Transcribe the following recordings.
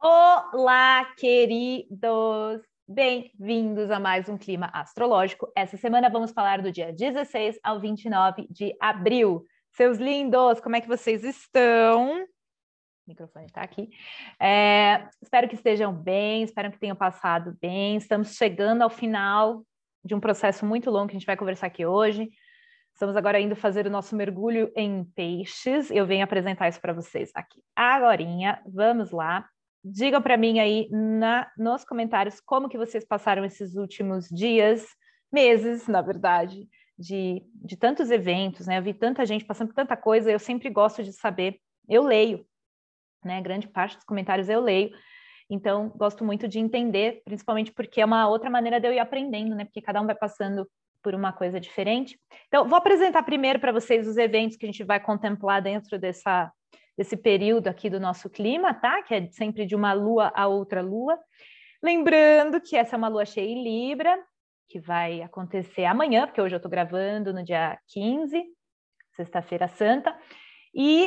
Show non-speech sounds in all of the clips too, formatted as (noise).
Olá, queridos! Bem-vindos a mais um Clima Astrológico. Essa semana vamos falar do dia 16 ao 29 de abril. Seus lindos, como é que vocês estão? O microfone está aqui. É, espero que estejam bem, espero que tenham passado bem. Estamos chegando ao final de um processo muito longo que a gente vai conversar aqui hoje. Estamos agora indo fazer o nosso mergulho em peixes. Eu venho apresentar isso para vocês aqui. Agora, vamos lá. Digam para mim aí na, nos comentários como que vocês passaram esses últimos dias, meses, na verdade, de, de tantos eventos, né? Eu vi tanta gente passando por tanta coisa, eu sempre gosto de saber. Eu leio, né? Grande parte dos comentários eu leio. Então, gosto muito de entender, principalmente porque é uma outra maneira de eu ir aprendendo, né? Porque cada um vai passando por uma coisa diferente. Então, vou apresentar primeiro para vocês os eventos que a gente vai contemplar dentro dessa desse período aqui do nosso clima, tá? Que é sempre de uma lua a outra lua. Lembrando que essa é uma lua cheia em Libra, que vai acontecer amanhã, porque hoje eu estou gravando no dia 15, sexta-feira santa, e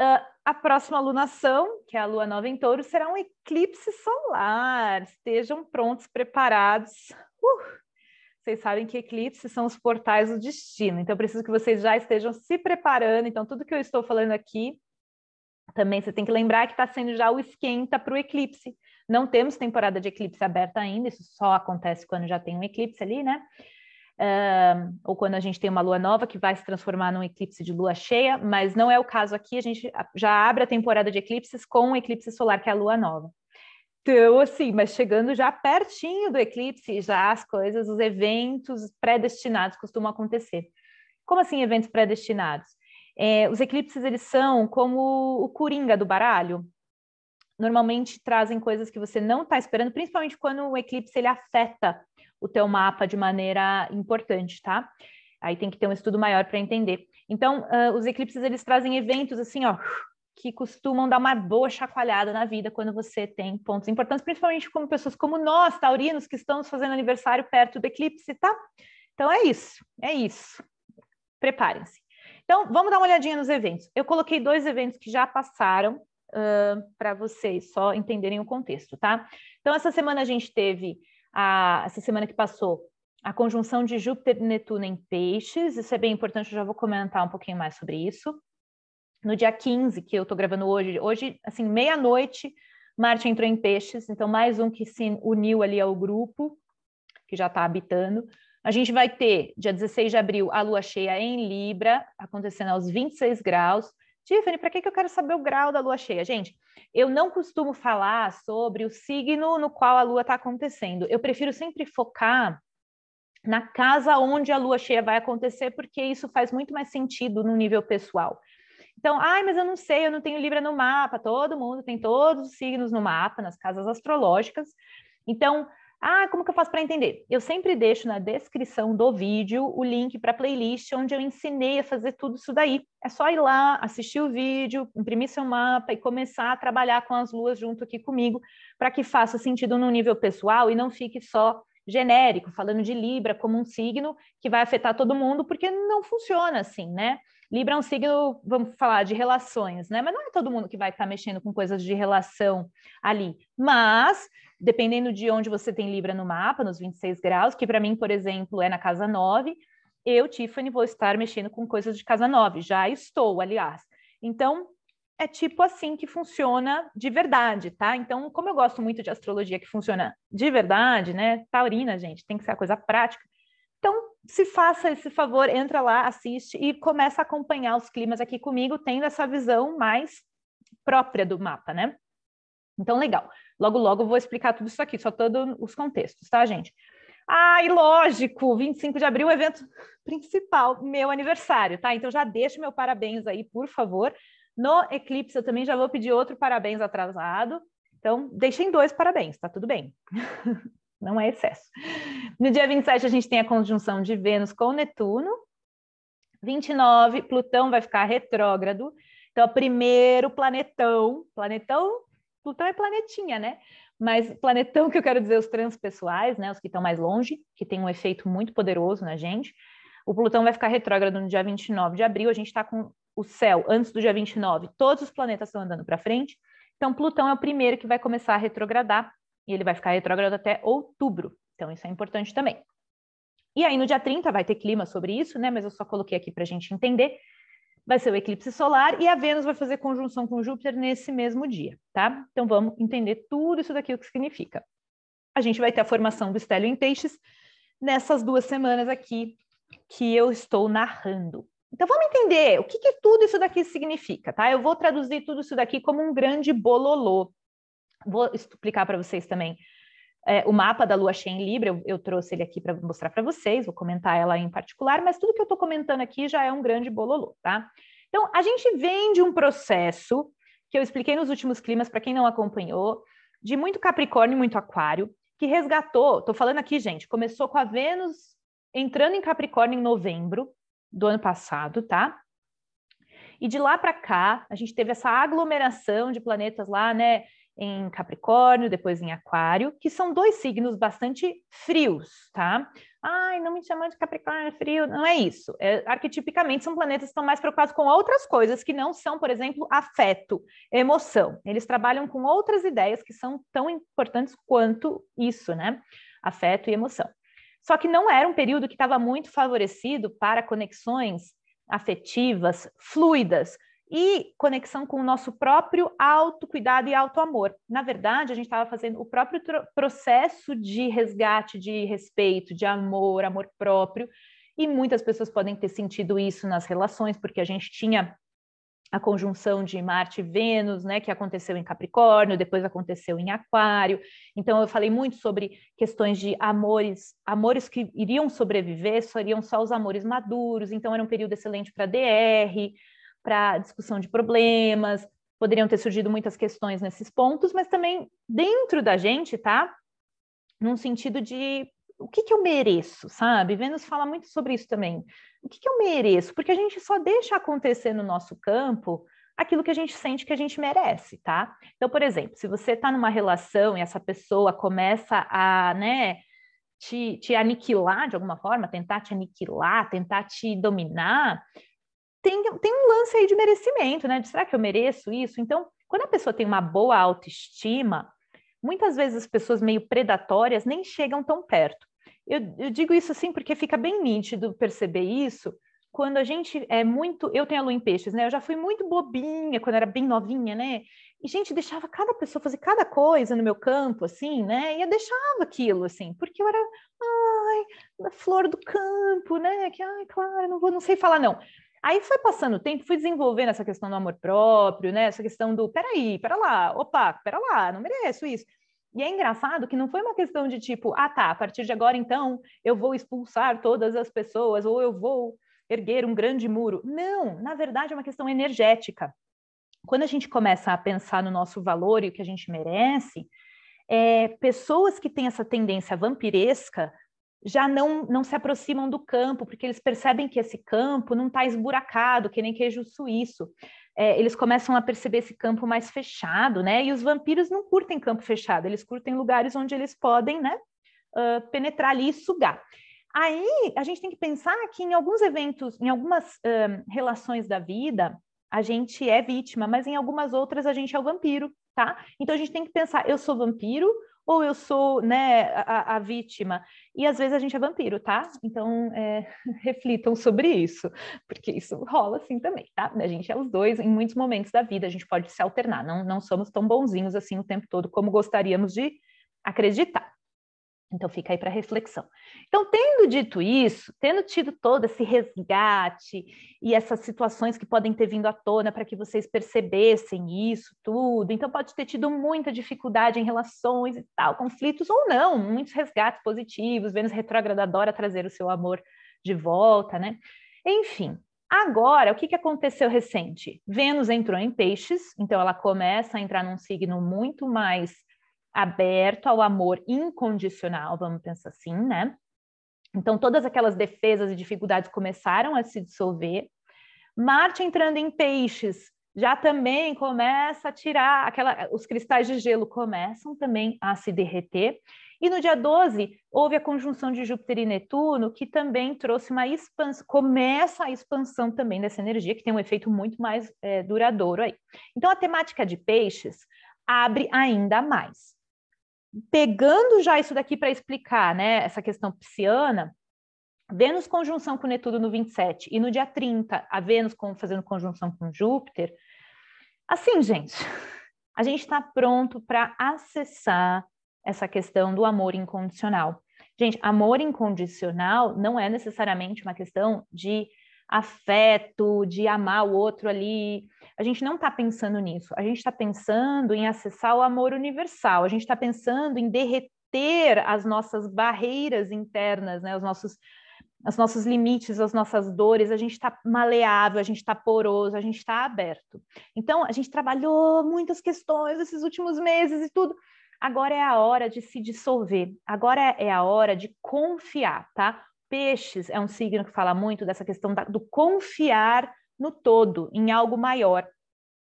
uh, a próxima lunação, que é a lua nova em touro, será um eclipse solar. Estejam prontos, preparados. Uh! Vocês sabem que eclipses são os portais do destino, então preciso que vocês já estejam se preparando. Então, tudo que eu estou falando aqui também você tem que lembrar que está sendo já o esquenta para o eclipse. Não temos temporada de eclipse aberta ainda, isso só acontece quando já tem um eclipse ali, né? Uh, ou quando a gente tem uma lua nova que vai se transformar num eclipse de lua cheia, mas não é o caso aqui, a gente já abre a temporada de eclipses com o eclipse solar, que é a lua nova. Então, assim, mas chegando já pertinho do eclipse, já as coisas, os eventos predestinados costumam acontecer. Como assim eventos predestinados? É, os eclipses, eles são como o coringa do baralho. Normalmente trazem coisas que você não está esperando, principalmente quando o eclipse ele afeta o teu mapa de maneira importante, tá? Aí tem que ter um estudo maior para entender. Então, uh, os eclipses, eles trazem eventos assim, ó, que costumam dar uma boa chacoalhada na vida quando você tem pontos importantes, principalmente como pessoas como nós, taurinos, que estamos fazendo aniversário perto do eclipse, tá? Então é isso, é isso. Preparem-se. Então, vamos dar uma olhadinha nos eventos. Eu coloquei dois eventos que já passaram uh, para vocês só entenderem o contexto, tá? Então, essa semana a gente teve, a, essa semana que passou, a conjunção de Júpiter e Netuno em peixes. Isso é bem importante, eu já vou comentar um pouquinho mais sobre isso. No dia 15, que eu estou gravando hoje, hoje, assim, meia-noite, Marte entrou em peixes, então mais um que se uniu ali ao grupo, que já está habitando. A gente vai ter, dia 16 de abril, a lua cheia em Libra, acontecendo aos 26 graus. Tiffany, para que, que eu quero saber o grau da lua cheia? Gente, eu não costumo falar sobre o signo no qual a lua está acontecendo. Eu prefiro sempre focar na casa onde a lua cheia vai acontecer, porque isso faz muito mais sentido no nível pessoal. Então, ai, mas eu não sei, eu não tenho Libra no mapa. Todo mundo tem todos os signos no mapa, nas casas astrológicas. Então, ah, como que eu faço para entender? Eu sempre deixo na descrição do vídeo o link para a playlist onde eu ensinei a fazer tudo isso daí. É só ir lá, assistir o vídeo, imprimir seu mapa e começar a trabalhar com as luas junto aqui comigo, para que faça sentido no nível pessoal e não fique só genérico, falando de Libra como um signo que vai afetar todo mundo, porque não funciona assim, né? Libra é um signo, vamos falar, de relações, né? Mas não é todo mundo que vai estar mexendo com coisas de relação ali. Mas, dependendo de onde você tem Libra no mapa, nos 26 graus, que para mim, por exemplo, é na casa 9, eu, Tiffany, vou estar mexendo com coisas de casa 9. Já estou, aliás. Então, é tipo assim que funciona de verdade, tá? Então, como eu gosto muito de astrologia que funciona de verdade, né? Taurina, gente, tem que ser a coisa prática. Então, se faça esse favor, entra lá, assiste e começa a acompanhar os climas aqui comigo, tendo essa visão mais própria do mapa, né? Então, legal. Logo, logo vou explicar tudo isso aqui, só todos os contextos, tá, gente? Ah, e lógico, 25 de abril, evento principal, meu aniversário, tá? Então já deixa meu parabéns aí, por favor. No eclipse, eu também já vou pedir outro parabéns atrasado. Então, deixem dois parabéns, tá tudo bem. (laughs) não é excesso. No dia 27, a gente tem a conjunção de Vênus com Netuno. 29, Plutão vai ficar retrógrado. Então, o primeiro planetão, planetão, Plutão é planetinha, né? Mas planetão que eu quero dizer os transpessoais, né? Os que estão mais longe, que tem um efeito muito poderoso na gente. O Plutão vai ficar retrógrado no dia 29 de abril, a gente está com o céu antes do dia 29, todos os planetas estão andando para frente. Então, Plutão é o primeiro que vai começar a retrogradar, e ele vai ficar retrógrado até outubro. Então, isso é importante também. E aí, no dia 30, vai ter clima sobre isso, né? Mas eu só coloquei aqui para a gente entender. Vai ser o eclipse solar e a Vênus vai fazer conjunção com Júpiter nesse mesmo dia, tá? Então, vamos entender tudo isso daqui, o que significa. A gente vai ter a formação do estélio em peixes nessas duas semanas aqui que eu estou narrando. Então vamos entender o que, que tudo isso daqui significa, tá? Eu vou traduzir tudo isso daqui como um grande bololô. Vou explicar para vocês também é, o mapa da Lua cheia em Libra, eu, eu trouxe ele aqui para mostrar para vocês, vou comentar ela em particular, mas tudo que eu estou comentando aqui já é um grande bololô, tá? Então, a gente vem de um processo que eu expliquei nos últimos climas, para quem não acompanhou, de muito Capricórnio e muito Aquário, que resgatou, estou falando aqui, gente, começou com a Vênus entrando em Capricórnio em novembro, do ano passado, tá? E de lá para cá, a gente teve essa aglomeração de planetas lá, né, em Capricórnio, depois em Aquário, que são dois signos bastante frios, tá? Ai, não me chamando de Capricórnio frio, não é isso. É, arquetipicamente, são planetas que estão mais preocupados com outras coisas que não são, por exemplo, afeto, emoção. Eles trabalham com outras ideias que são tão importantes quanto isso, né? Afeto e emoção. Só que não era um período que estava muito favorecido para conexões afetivas fluidas e conexão com o nosso próprio autocuidado e autoamor. Na verdade, a gente estava fazendo o próprio processo de resgate, de respeito, de amor, amor próprio, e muitas pessoas podem ter sentido isso nas relações, porque a gente tinha a conjunção de Marte e Vênus, né, que aconteceu em Capricórnio, depois aconteceu em Aquário. Então eu falei muito sobre questões de amores, amores que iriam sobreviver, seriam só os amores maduros. Então era um período excelente para DR, para discussão de problemas. Poderiam ter surgido muitas questões nesses pontos, mas também dentro da gente, tá? Num sentido de o que, que eu mereço, sabe? Vênus fala muito sobre isso também. O que, que eu mereço? Porque a gente só deixa acontecer no nosso campo aquilo que a gente sente que a gente merece, tá? Então, por exemplo, se você está numa relação e essa pessoa começa a, né, te, te aniquilar de alguma forma, tentar te aniquilar, tentar te dominar, tem, tem um lance aí de merecimento, né? De será que eu mereço isso? Então, quando a pessoa tem uma boa autoestima, muitas vezes as pessoas meio predatórias nem chegam tão perto. Eu, eu, digo isso assim porque fica bem nítido perceber isso quando a gente é muito. Eu tenho a lua em peixes, né? Eu já fui muito bobinha quando era bem novinha, né? E, gente, deixava cada pessoa fazer cada coisa no meu campo, assim, né? E eu deixava aquilo, assim, porque eu era, ai, a flor do campo, né? Que, ai, claro, não vou, não sei falar, não. Aí foi passando o tempo, fui desenvolvendo essa questão do amor próprio, né? Essa questão do peraí, pera lá, opa, pera lá, não mereço isso. E é engraçado que não foi uma questão de tipo, ah tá, a partir de agora então eu vou expulsar todas as pessoas ou eu vou erguer um grande muro. Não, na verdade é uma questão energética. Quando a gente começa a pensar no nosso valor e o que a gente merece, é, pessoas que têm essa tendência vampiresca já não, não se aproximam do campo, porque eles percebem que esse campo não está esburacado, que nem queijo suíço. É, eles começam a perceber esse campo mais fechado, né? E os vampiros não curtem campo fechado, eles curtem lugares onde eles podem, né, uh, penetrar ali e sugar. Aí a gente tem que pensar que em alguns eventos, em algumas relações da vida, a gente é vítima, mas em algumas outras a gente é o vampiro, tá? Então a gente tem que pensar, eu sou vampiro ou eu sou né, a, a, vítima. E às vezes a gente é vampiro, tá? Então é, (laughs) reflitam sobre isso, porque isso rola assim também, tá? A gente é os dois em muitos momentos da vida, a gente pode se alternar, não, não somos tão bonzinhos assim o tempo todo como gostaríamos de acreditar. Então fica aí para reflexão. Então, tendo dito isso, tendo tido todo esse resgate e essas situações que podem ter vindo à tona para que vocês percebessem isso tudo, então pode ter tido muita dificuldade em relações e tal, conflitos ou não, muitos resgates positivos, Vênus retrógrada adora trazer o seu amor de volta, né? Enfim, Agora, o que, que aconteceu recente? Vênus entrou em peixes, então ela começa a entrar num signo muito mais aberto ao amor incondicional, vamos pensar assim, né? Então, todas aquelas defesas e dificuldades começaram a se dissolver. Marte entrando em peixes já também começa a tirar aquela, os cristais de gelo começam também a se derreter. E no dia 12 houve a conjunção de Júpiter e Netuno, que também trouxe uma expansão, começa a expansão também dessa energia, que tem um efeito muito mais é, duradouro aí. Então a temática de peixes abre ainda mais. Pegando já isso daqui para explicar, né, essa questão pisciana, Vênus conjunção com Netuno no 27 e no dia 30 a Vênus fazendo conjunção com Júpiter. Assim, gente, a gente está pronto para acessar essa questão do amor incondicional. Gente, amor incondicional não é necessariamente uma questão de afeto, de amar o outro ali. A gente não está pensando nisso. A gente está pensando em acessar o amor universal. A gente está pensando em derreter as nossas barreiras internas, né? Os nossos os nossos limites, as nossas dores, a gente está maleável, a gente está poroso, a gente está aberto. Então, a gente trabalhou muitas questões esses últimos meses e tudo. Agora é a hora de se dissolver, agora é a hora de confiar, tá? Peixes é um signo que fala muito dessa questão da, do confiar no todo, em algo maior.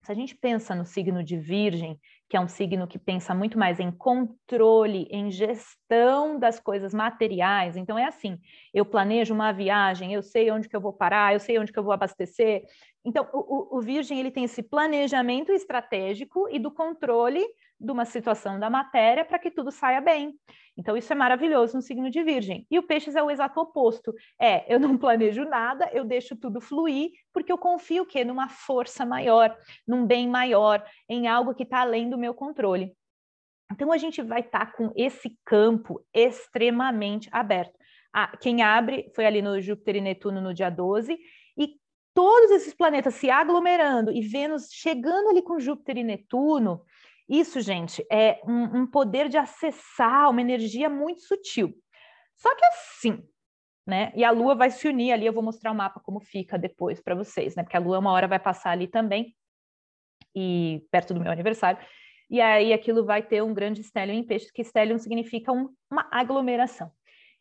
Se a gente pensa no signo de Virgem, que é um signo que pensa muito mais em controle, em gestão das coisas materiais, então é assim: eu planejo uma viagem, eu sei onde que eu vou parar, eu sei onde que eu vou abastecer. Então, o, o, Virgem ele tem esse planejamento estratégico e do controle de uma situação da matéria para que tudo saia bem. Então, isso é maravilhoso no signo de Virgem. E o Peixes é o exato oposto. É, eu não planejo nada, eu deixo tudo fluir, porque eu confio que numa força maior, num bem maior, em algo que está além do meu controle. Então, a gente vai estar tá com esse campo extremamente aberto. Quem abre foi ali no Júpiter e Netuno no dia 12, e todos esses planetas se aglomerando e Vênus chegando ali com Júpiter e Netuno, isso, gente, é um, um poder de acessar uma energia muito sutil. Só que assim, né? E a Lua vai se unir ali, eu vou mostrar o mapa como fica depois para vocês, né? Porque a Lua uma hora vai passar ali também, e perto do meu aniversário, e aí aquilo vai ter um grande stellium em peixes, que stellium significa um, uma aglomeração.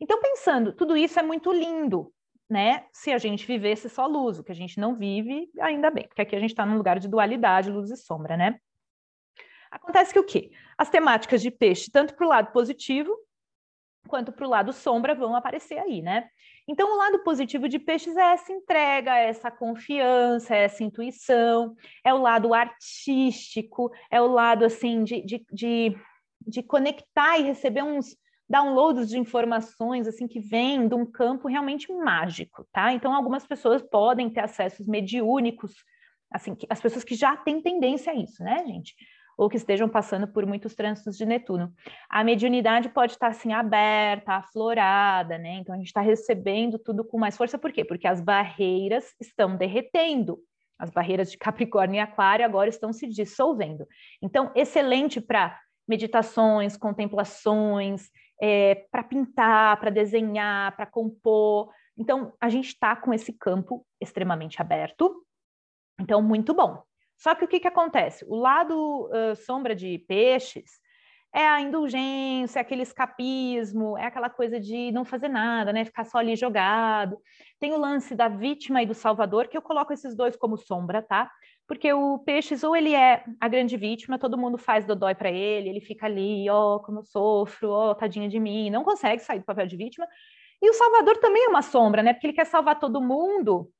Então, pensando, tudo isso é muito lindo, né? Se a gente vivesse só luz, o que a gente não vive, ainda bem, porque aqui a gente está num lugar de dualidade, luz e sombra, né? Acontece que o quê? As temáticas de peixe, tanto para o lado positivo quanto para o lado sombra, vão aparecer aí, né? Então, o lado positivo de peixes é essa entrega, é essa confiança, é essa intuição, é o lado artístico, é o lado, assim, de, de, de, de conectar e receber uns downloads de informações, assim, que vêm de um campo realmente mágico, tá? Então, algumas pessoas podem ter acessos mediúnicos, assim, as pessoas que já têm tendência a isso, né, gente? Ou que estejam passando por muitos trânsitos de Netuno. A mediunidade pode estar assim aberta, aflorada, né? Então a gente está recebendo tudo com mais força, por quê? Porque as barreiras estão derretendo. As barreiras de Capricórnio e Aquário agora estão se dissolvendo. Então, excelente para meditações, contemplações, é, para pintar, para desenhar, para compor. Então, a gente está com esse campo extremamente aberto. Então, muito bom. Só que o que, que acontece? O lado uh, sombra de peixes é a indulgência, aquele escapismo, é aquela coisa de não fazer nada, né? Ficar só ali jogado. Tem o lance da vítima e do salvador, que eu coloco esses dois como sombra, tá? Porque o peixes, ou ele é a grande vítima, todo mundo faz dodói para ele, ele fica ali, ó, oh, como eu sofro, ó, oh, tadinha de mim, não consegue sair do papel de vítima. E o salvador também é uma sombra, né? Porque ele quer salvar todo mundo,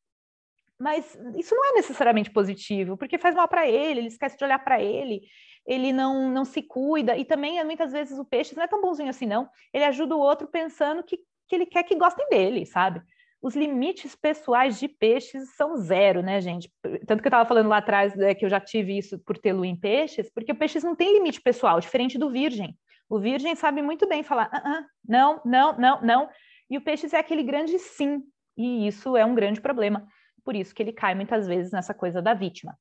mas isso não é necessariamente positivo, porque faz mal para ele, ele esquece de olhar para ele, ele não, não se cuida, e também muitas vezes o peixe não é tão bonzinho assim, não. Ele ajuda o outro pensando que, que ele quer que gostem dele, sabe? Os limites pessoais de peixes são zero, né, gente? Tanto que eu estava falando lá atrás né, que eu já tive isso por ter lua em peixes, porque o peixes não tem limite pessoal, diferente do virgem. O virgem sabe muito bem falar, ah, ah, não, não, não, não. E o peixes é aquele grande sim, e isso é um grande problema por isso que ele cai muitas vezes nessa coisa da vítima.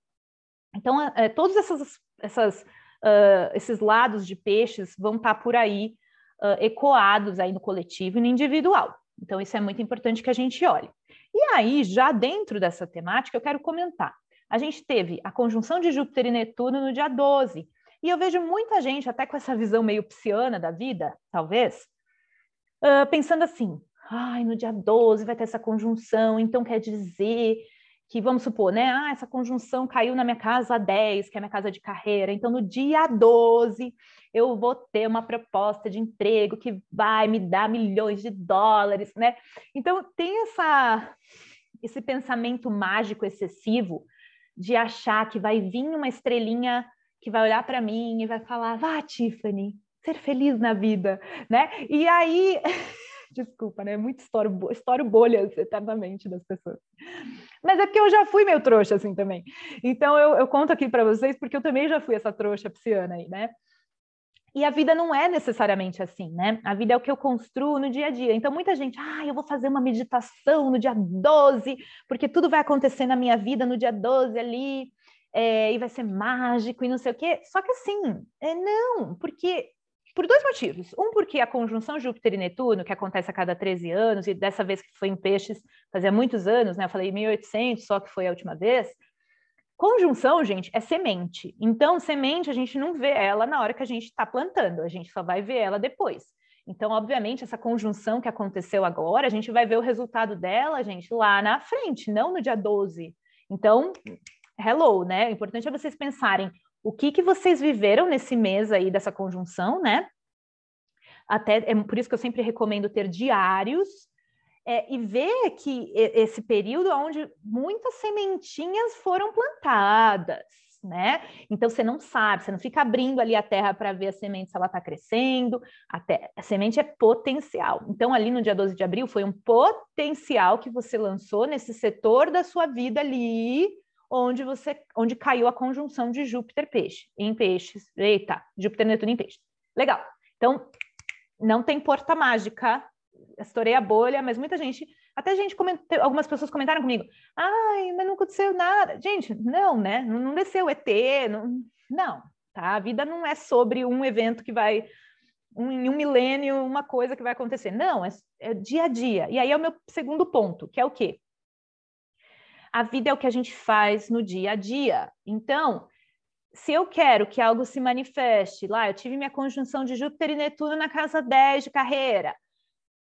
Então, é, todos essas, essas, uh, esses lados de peixes vão estar tá por aí uh, ecoados aí no coletivo e no individual. Então, isso é muito importante que a gente olhe. E aí, já dentro dessa temática, eu quero comentar. A gente teve a conjunção de Júpiter e Netuno no dia 12, e eu vejo muita gente, até com essa visão meio psiana da vida, talvez, uh, pensando assim: ai, no dia 12 vai ter essa conjunção, então quer dizer que vamos supor, né? Ah, essa conjunção caiu na minha casa 10, que é minha casa de carreira. Então, no dia 12, eu vou ter uma proposta de emprego que vai me dar milhões de dólares, né? Então, tem essa, esse pensamento mágico excessivo de achar que vai vir uma estrelinha que vai olhar para mim e vai falar: vá, Tiffany, ser feliz na vida, né? E aí. (laughs) Desculpa, né? Muito história, história bolhas eternamente das pessoas. Mas é porque eu já fui meio trouxa assim também. Então eu, eu conto aqui para vocês porque eu também já fui essa trouxa pisciana aí, né? E a vida não é necessariamente assim, né? A vida é o que eu construo no dia a dia. Então, muita gente, ah, eu vou fazer uma meditação no dia 12, porque tudo vai acontecer na minha vida no dia 12 ali, é, e vai ser mágico e não sei o quê. Só que assim, é, não, porque por dois motivos. Um, porque a conjunção Júpiter e Netuno, que acontece a cada 13 anos, e dessa vez que foi em Peixes, fazia muitos anos, né? Eu falei 1800, só que foi a última vez. Conjunção, gente, é semente. Então, semente, a gente não vê ela na hora que a gente está plantando, a gente só vai ver ela depois. Então, obviamente, essa conjunção que aconteceu agora, a gente vai ver o resultado dela, gente, lá na frente, não no dia 12. Então, hello, né? O importante é vocês pensarem o que, que vocês viveram nesse mês aí dessa conjunção, né? Até é por isso que eu sempre recomendo ter diários é, e ver que esse período onde muitas sementinhas foram plantadas, né? Então você não sabe, você não fica abrindo ali a terra para ver a semente se ela está crescendo. Até, a semente é potencial. Então, ali no dia 12 de abril, foi um potencial que você lançou nesse setor da sua vida ali onde você onde caiu a conjunção de Júpiter peixe em peixes. Eita, Júpiter Netuno em peixe. Legal. Então, não tem porta mágica. Estourei a bolha, mas muita gente, até gente comentou, algumas pessoas comentaram comigo: "Ai, mas não aconteceu nada". Gente, não, né? Não, não desceu ET, não, não, tá? A vida não é sobre um evento que vai um, em um milênio, uma coisa que vai acontecer. Não, é, é dia a dia. E aí é o meu segundo ponto, que é o quê? A vida é o que a gente faz no dia a dia. Então, se eu quero que algo se manifeste, lá eu tive minha conjunção de Júpiter e Netuno na casa 10 de carreira.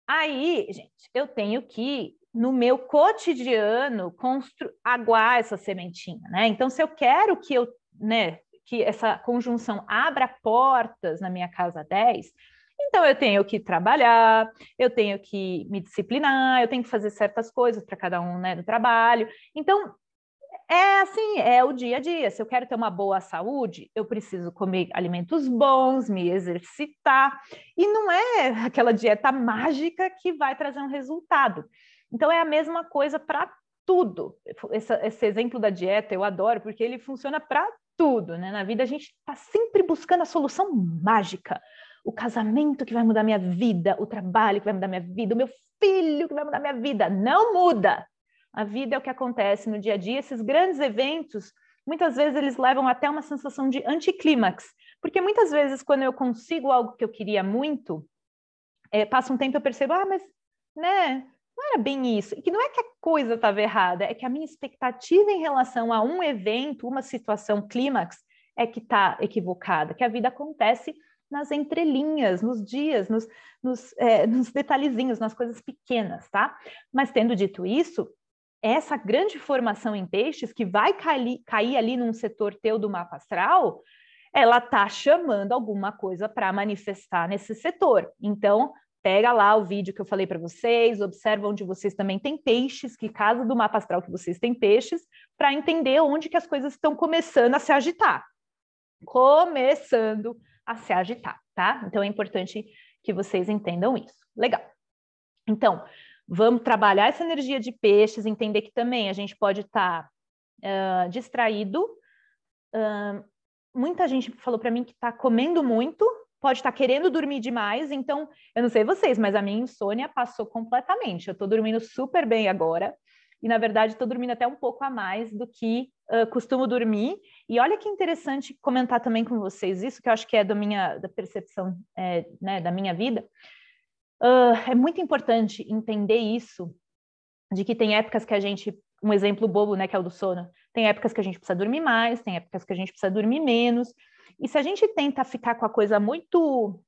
Aí, gente, eu tenho que, no meu cotidiano, constru... aguar essa sementinha, né? Então, se eu quero que eu, né, que essa conjunção abra portas na minha casa 10, então eu tenho que trabalhar, eu tenho que me disciplinar, eu tenho que fazer certas coisas para cada um né, trabalho. Então é assim, é o dia a dia. Se eu quero ter uma boa saúde, eu preciso comer alimentos bons, me exercitar. E não é aquela dieta mágica que vai trazer um resultado. Então é a mesma coisa para tudo. Esse, esse, exemplo da dieta eu adoro porque ele funciona para tudo, né? Na vida a gente está sempre buscando a solução mágica o casamento que vai mudar minha vida, o trabalho que vai mudar minha vida, o meu filho que vai mudar minha vida. Não muda. A vida é o que acontece no dia a dia. Esses grandes eventos, muitas vezes eles levam até uma sensação de anticlímax, porque muitas vezes quando eu consigo algo que eu queria muito, é, passa um tempo eu percebo, ah, mas, né, não era bem isso. E que não é que a coisa estava errada, é que a minha expectativa em relação a um evento, uma situação clímax, é que está equivocada, que a vida acontece nas entrelinhas, nos dias, nos, nos, é, nos detalhezinhos, nas coisas pequenas, tá? Mas tendo dito isso, essa grande formação em peixes que vai cair, cair ali num setor teu do mapa astral, ela tá chamando alguma coisa para manifestar nesse setor. Então, pega lá o vídeo que eu falei para vocês, observa onde vocês também têm peixes, que casa do mapa astral que vocês têm peixes, para entender onde que as coisas estão começando a se agitar. Começando a se agitar, tá? Então é importante que vocês entendam isso. Legal. Então, vamos trabalhar essa energia de peixes, entender que também a gente pode estar tá, uh, distraído. Uh, muita gente falou para mim que está comendo muito, pode estar tá querendo dormir demais. Então, eu não sei vocês, mas a minha insônia passou completamente. Eu estou dormindo super bem agora e na verdade estou dormindo até um pouco a mais do que uh, costumo dormir. E olha que interessante comentar também com vocês isso, que eu acho que é da minha da percepção é, né, da minha vida. Uh, é muito importante entender isso, de que tem épocas que a gente, um exemplo bobo, né, que é o do sono, tem épocas que a gente precisa dormir mais, tem épocas que a gente precisa dormir menos. E se a gente tenta ficar com a coisa muito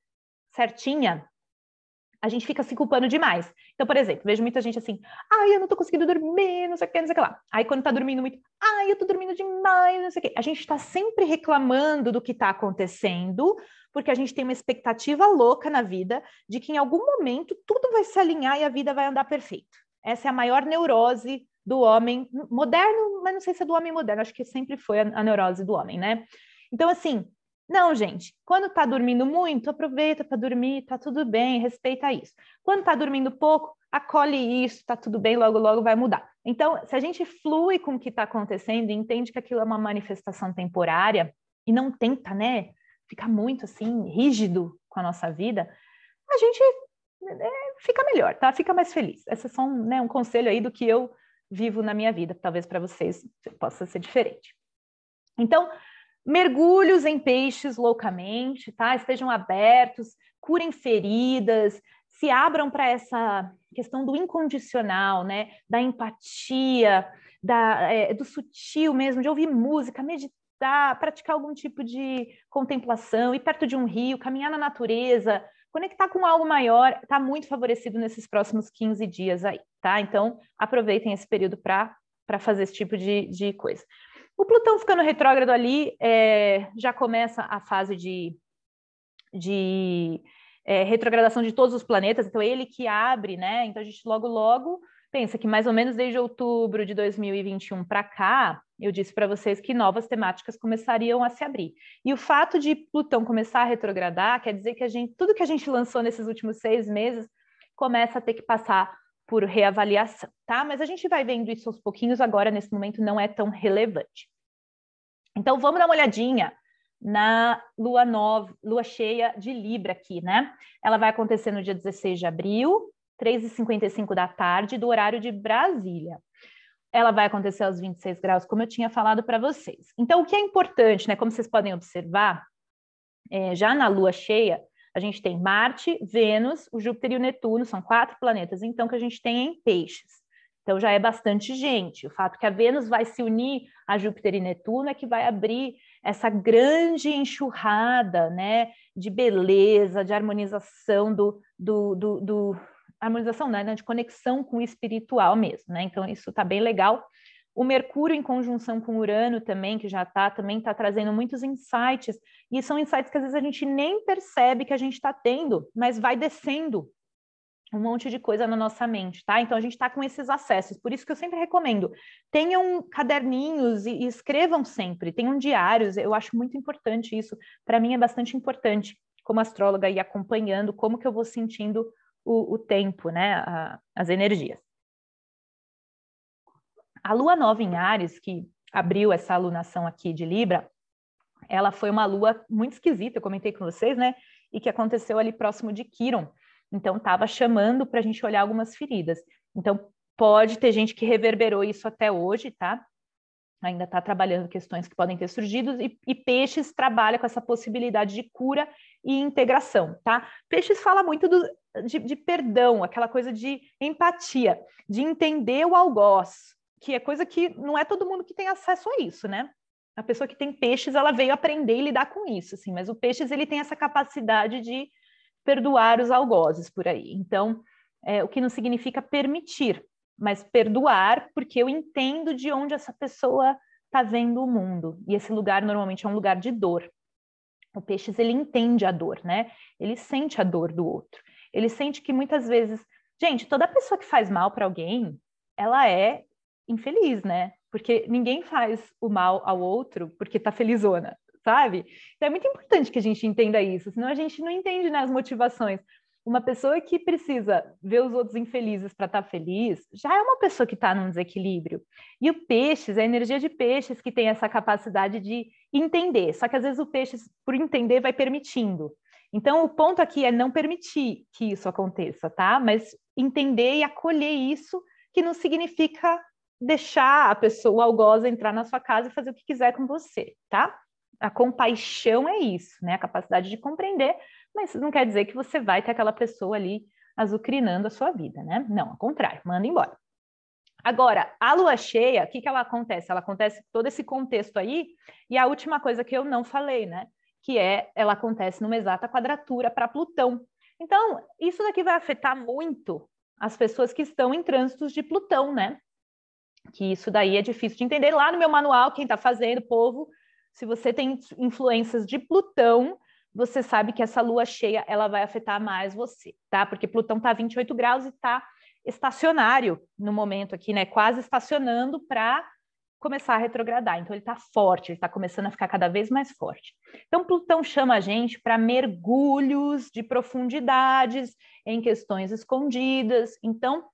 certinha, a gente fica se culpando demais. Então, por exemplo, vejo muita gente assim, ai, eu não tô conseguindo dormir, não sei o que, não sei o que lá. Aí quando tá dormindo muito, ai, eu tô dormindo demais, não sei o que. A gente tá sempre reclamando do que tá acontecendo, porque a gente tem uma expectativa louca na vida de que em algum momento tudo vai se alinhar e a vida vai andar perfeito. Essa é a maior neurose do homem moderno, mas não sei se é do homem moderno, acho que sempre foi a, a neurose do homem, né? Então, assim, não, gente, quando tá dormindo muito, aproveita para dormir, tá tudo bem, respeita isso. Quando tá dormindo pouco, acolhe isso, tá tudo bem, logo, logo vai mudar. Então, se a gente flui com o que está acontecendo e entende que aquilo é uma manifestação temporária e não tenta, né, ficar muito assim, rígido com a nossa vida, a gente é, fica melhor, tá? Fica mais feliz. Esse é só um, né, um conselho aí do que eu vivo na minha vida, talvez para vocês possa ser diferente. Então, mergulhos em peixes loucamente, tá? Estejam abertos, curem feridas, se abram para essa questão do incondicional, né? Da empatia, da, é, do sutil mesmo, de ouvir música, meditar, praticar algum tipo de contemplação, ir perto de um rio, caminhar na natureza, conectar com algo maior, está muito favorecido nesses próximos 15 dias aí, tá? Então, aproveitem esse período para fazer esse tipo de, de coisa. O Plutão ficando retrógrado ali, é, já começa a fase de, de é, retrogradação de todos os planetas, então é ele que abre, né? Então a gente logo, logo pensa que mais ou menos desde outubro de 2021 para cá, eu disse para vocês que novas temáticas começariam a se abrir. E o fato de Plutão começar a retrogradar quer dizer que a gente, tudo que a gente lançou nesses últimos seis meses começa a ter que passar por reavaliação, tá? Mas a gente vai vendo isso aos pouquinhos, agora nesse momento não é tão relevante. Então vamos dar uma olhadinha na lua nova, lua cheia de Libra aqui, né? Ela vai acontecer no dia 16 de abril, 3h55 da tarde, do horário de Brasília. Ela vai acontecer aos 26 graus, como eu tinha falado para vocês. Então, o que é importante, né? Como vocês podem observar, é, já na lua cheia, a gente tem Marte, Vênus, o Júpiter e o Netuno, são quatro planetas, então, que a gente tem em peixes. Então já é bastante gente. O fato que a Vênus vai se unir a Júpiter e Netuno é que vai abrir essa grande enxurrada né, de beleza, de harmonização do, do, do, do harmonização, né, de conexão com o espiritual mesmo, né? Então isso está bem legal. O Mercúrio em conjunção com Urano também, que já está, também está trazendo muitos insights, e são insights que às vezes a gente nem percebe que a gente está tendo, mas vai descendo um monte de coisa na nossa mente, tá? Então a gente está com esses acessos, por isso que eu sempre recomendo, tenham caderninhos e, e escrevam sempre, tenham diários, eu acho muito importante isso, para mim é bastante importante, como astróloga, ir acompanhando como que eu vou sentindo o, o tempo, né? A, as energias. A lua nova em Ares, que abriu essa alunação aqui de Libra, ela foi uma lua muito esquisita, eu comentei com vocês, né? E que aconteceu ali próximo de Quiron. Então, estava chamando para a gente olhar algumas feridas. Então, pode ter gente que reverberou isso até hoje, tá? Ainda está trabalhando questões que podem ter surgido, e, e, Peixes trabalha com essa possibilidade de cura e integração, tá? Peixes fala muito do, de, de perdão, aquela coisa de empatia, de entender o algoz, que é coisa que não é todo mundo que tem acesso a isso, né? A pessoa que tem peixes, ela veio aprender e lidar com isso, assim, mas o peixes, ele tem essa capacidade de perdoar os algozes por aí. Então, é, o que não significa permitir, mas perdoar porque eu entendo de onde essa pessoa está vendo o mundo. E esse lugar normalmente é um lugar de dor. O peixes ele entende a dor, né? Ele sente a dor do outro. Ele sente que muitas vezes, gente, toda pessoa que faz mal para alguém, ela é infeliz, né? Porque ninguém faz o mal ao outro porque tá felizona sabe? Então é muito importante que a gente entenda isso, senão a gente não entende né, as motivações. Uma pessoa que precisa ver os outros infelizes para estar tá feliz, já é uma pessoa que está num desequilíbrio. E o peixes, a energia de peixes que tem essa capacidade de entender. Só que às vezes o peixe, por entender, vai permitindo. Então, o ponto aqui é não permitir que isso aconteça, tá? Mas entender e acolher isso, que não significa deixar a pessoa, o entrar na sua casa e fazer o que quiser com você, tá? a compaixão é isso, né? A capacidade de compreender, mas não quer dizer que você vai ter aquela pessoa ali azucrinando a sua vida, né? Não, ao contrário, manda embora. Agora, a lua cheia, o que, que ela acontece? Ela acontece todo esse contexto aí, e a última coisa que eu não falei, né? Que é, ela acontece numa exata quadratura para Plutão. Então, isso daqui vai afetar muito as pessoas que estão em trânsitos de Plutão, né? Que isso daí é difícil de entender. Lá no meu manual, quem está fazendo, povo, se você tem influências de Plutão, você sabe que essa lua cheia ela vai afetar mais você, tá? Porque Plutão está 28 graus e está estacionário no momento aqui, né? Quase estacionando para começar a retrogradar. Então ele está forte, ele está começando a ficar cada vez mais forte. Então Plutão chama a gente para mergulhos de profundidades em questões escondidas. Então,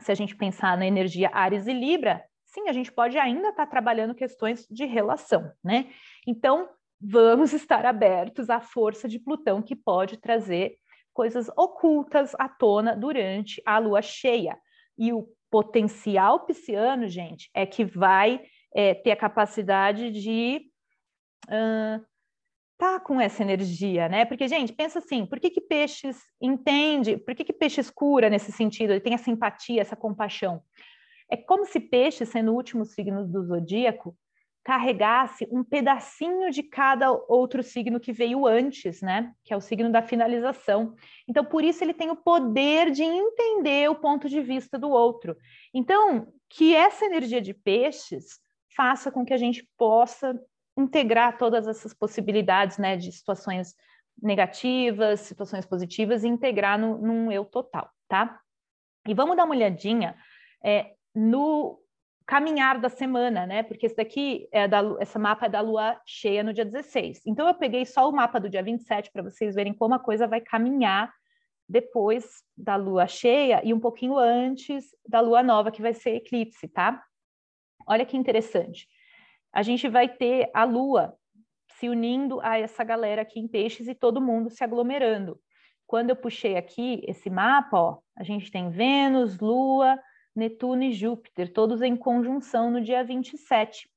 se a gente pensar na energia Ares e Libra, sim, a gente pode ainda estar tá trabalhando questões de relação, né? Então, vamos (laughs) estar abertos à força de Plutão que pode trazer coisas ocultas à tona durante a lua cheia. E o potencial pisciano, gente, é que vai é, ter a capacidade de uh, tá com essa energia, né? Porque, gente, pensa assim, por que, que peixes entende, por que, que peixes cura nesse sentido? Ele tem essa empatia, essa compaixão. É como se peixe, sendo o último signo do zodíaco, carregasse um pedacinho de cada outro signo que veio antes, né? Que é o signo da finalização. Então, por isso ele tem o poder de entender o ponto de vista do outro. Então, que essa energia de peixes faça com que a gente possa integrar todas essas possibilidades, né, de situações negativas, situações positivas e integrar no, num eu total, tá? E vamos dar uma olhadinha é, no caminhar da semana, né? Porque esse daqui é da essa mapa é da lua cheia no dia 16. Então eu peguei só o mapa do dia 27 para vocês verem como a coisa vai caminhar depois da lua cheia e um pouquinho antes da lua nova que vai ser eclipse, tá? Olha que interessante. A gente vai ter a lua se unindo a essa galera aqui em peixes e todo mundo se aglomerando. Quando eu puxei aqui esse mapa, ó, a gente tem Vênus, Lua, Netuno e Júpiter, todos em conjunção no dia 27.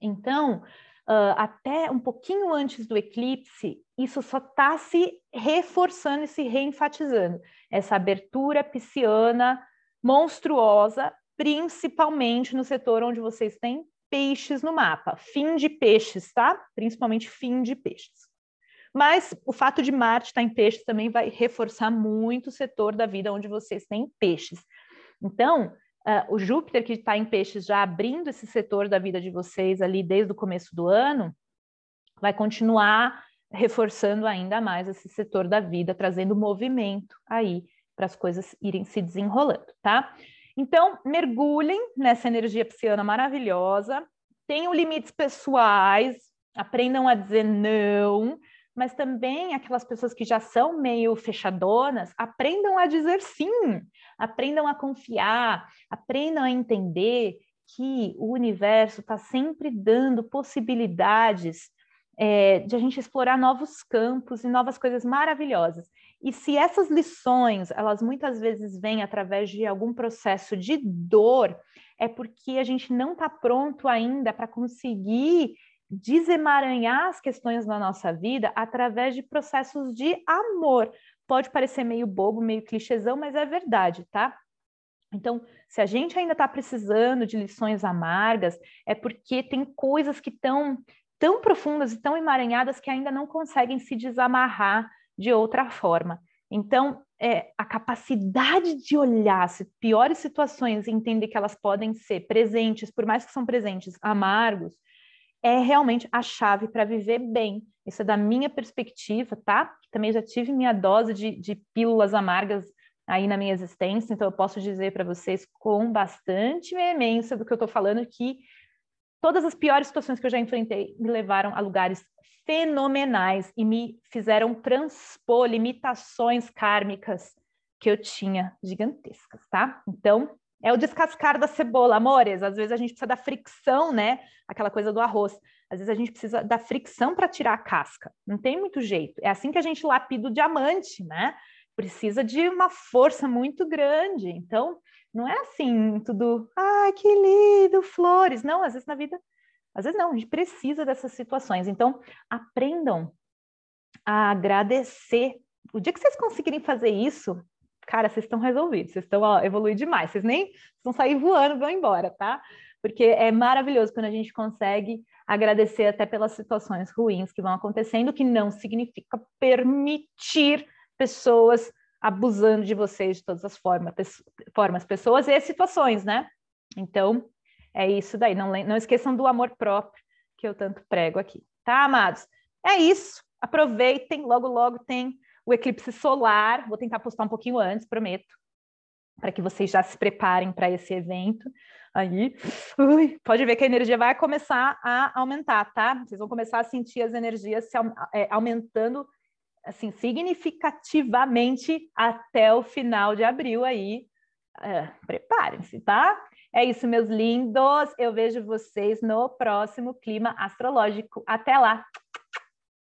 Então, uh, até um pouquinho antes do eclipse, isso só está se reforçando e se reenfatizando. Essa abertura pisciana monstruosa, principalmente no setor onde vocês têm peixes no mapa. Fim de peixes, tá? Principalmente fim de peixes. Mas o fato de Marte estar em peixes também vai reforçar muito o setor da vida onde vocês têm peixes. Então, uh, o Júpiter, que está em peixes, já abrindo esse setor da vida de vocês ali desde o começo do ano, vai continuar reforçando ainda mais esse setor da vida, trazendo movimento aí para as coisas irem se desenrolando, tá? Então, mergulhem nessa energia pisciana maravilhosa, tenham limites pessoais, aprendam a dizer não, mas também aquelas pessoas que já são meio fechadonas, aprendam a dizer sim, aprendam a confiar, aprendam a entender que o universo está sempre dando possibilidades é, de a gente explorar novos campos e novas coisas maravilhosas. E se essas lições, elas muitas vezes vêm através de algum processo de dor, é porque a gente não está pronto ainda para conseguir desemaranhar as questões da nossa vida através de processos de amor. Pode parecer meio bobo, meio clichêzão, mas é verdade, tá? Então, se a gente ainda está precisando de lições amargas, é porque tem coisas que estão tão profundas e tão emaranhadas que ainda não conseguem se desamarrar de outra forma. Então, é, a capacidade de olhar as piores situações e entender que elas podem ser presentes, por mais que são presentes amargos, é realmente a chave para viver bem. Isso é da minha perspectiva, tá? Também já tive minha dose de, de pílulas amargas aí na minha existência, então eu posso dizer para vocês com bastante veemência do que eu estou falando que todas as piores situações que eu já enfrentei me levaram a lugares fenomenais e me fizeram transpor limitações kármicas que eu tinha gigantescas, tá? Então, é o descascar da cebola, amores. Às vezes a gente precisa da fricção, né? Aquela coisa do arroz. Às vezes a gente precisa da fricção para tirar a casca. Não tem muito jeito. É assim que a gente lapida o diamante, né? Precisa de uma força muito grande. Então, não é assim tudo, ai, que lindo, flores. Não, às vezes na vida, às vezes não, a gente precisa dessas situações. Então, aprendam a agradecer. O dia que vocês conseguirem fazer isso, cara, vocês estão resolvidos, vocês estão ó, evoluir demais, vocês nem vão sair voando, vão embora, tá? Porque é maravilhoso quando a gente consegue agradecer até pelas situações ruins que vão acontecendo, que não significa permitir pessoas abusando de vocês de todas as formas, formas pessoas e situações, né? Então, é isso daí. Não, não esqueçam do amor próprio que eu tanto prego aqui, tá, amados? É isso. Aproveitem, logo, logo tem o eclipse solar. Vou tentar postar um pouquinho antes, prometo, para que vocês já se preparem para esse evento. Aí, ui, pode ver que a energia vai começar a aumentar, tá? Vocês vão começar a sentir as energias se, é, aumentando assim significativamente até o final de abril aí. É, Preparem-se, tá? É isso, meus lindos. Eu vejo vocês no próximo clima astrológico. Até lá!